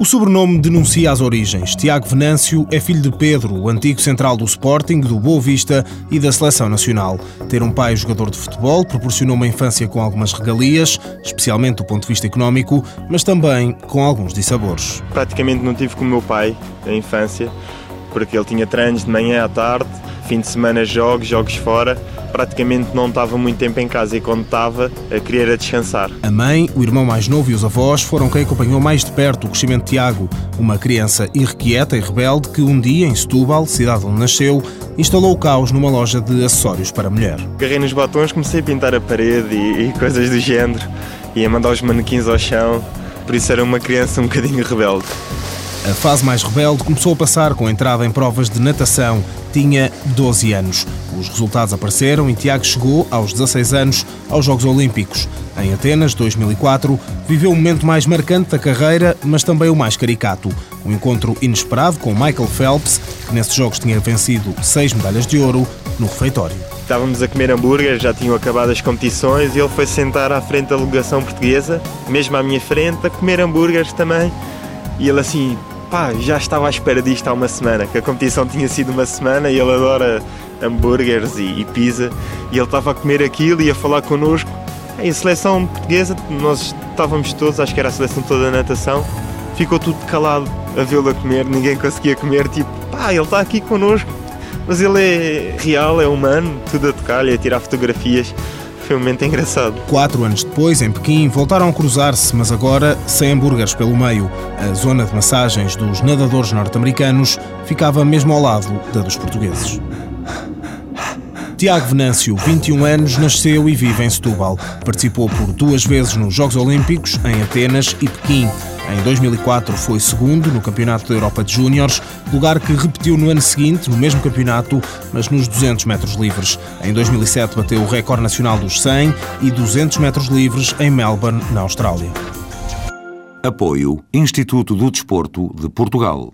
O sobrenome denuncia as origens. Tiago Venâncio é filho de Pedro, o antigo central do Sporting, do Boa Vista e da Seleção Nacional. Ter um pai jogador de futebol proporcionou uma infância com algumas regalias, especialmente do ponto de vista económico, mas também com alguns dissabores. Praticamente não tive com o meu pai a infância, porque ele tinha treinos de manhã à tarde, fim de semana jogos, jogos fora praticamente não estava muito tempo em casa e quando estava, a querer a descansar. A mãe, o irmão mais novo e os avós foram quem acompanhou mais de perto o crescimento de Tiago, uma criança irrequieta e rebelde que um dia, em Setúbal, cidade onde nasceu, instalou o caos numa loja de acessórios para mulher. Agarrei nos batons, comecei a pintar a parede e, e coisas do género, e a mandar os manequins ao chão, por isso era uma criança um bocadinho rebelde. A fase mais rebelde começou a passar com a entrada em provas de natação. Tinha 12 anos. Os resultados apareceram e Tiago chegou, aos 16 anos, aos Jogos Olímpicos. Em Atenas, 2004, viveu o momento mais marcante da carreira, mas também o mais caricato. Um encontro inesperado com Michael Phelps, que nesses Jogos tinha vencido seis medalhas de ouro, no refeitório. Estávamos a comer hambúrguer, já tinham acabado as competições e ele foi sentar à frente da delegação portuguesa, mesmo à minha frente, a comer hambúrgueres também. E ele assim, pá, já estava à espera disto há uma semana, que a competição tinha sido uma semana e ele adora hambúrgueres e, e pizza, e ele estava a comer aquilo e a falar connosco. Em seleção portuguesa, nós estávamos todos, acho que era a seleção toda da natação, ficou tudo calado a vê-lo a comer, ninguém conseguia comer, tipo, pá, ele está aqui connosco, mas ele é real, é humano, tudo a tocar-lhe, a tirar fotografias foi um momento engraçado. Quatro anos depois, em Pequim, voltaram a cruzar-se, mas agora sem hambúrgueres pelo meio. A zona de massagens dos nadadores norte-americanos ficava mesmo ao lado da dos portugueses. Tiago Venâncio, 21 anos, nasceu e vive em Setúbal. Participou por duas vezes nos Jogos Olímpicos, em Atenas e Pequim. Em 2004 foi segundo no Campeonato da Europa de Júniores, lugar que repetiu no ano seguinte, no mesmo campeonato, mas nos 200 metros livres. Em 2007 bateu o recorde nacional dos 100 e 200 metros livres em Melbourne, na Austrália. Apoio Instituto do Desporto de Portugal.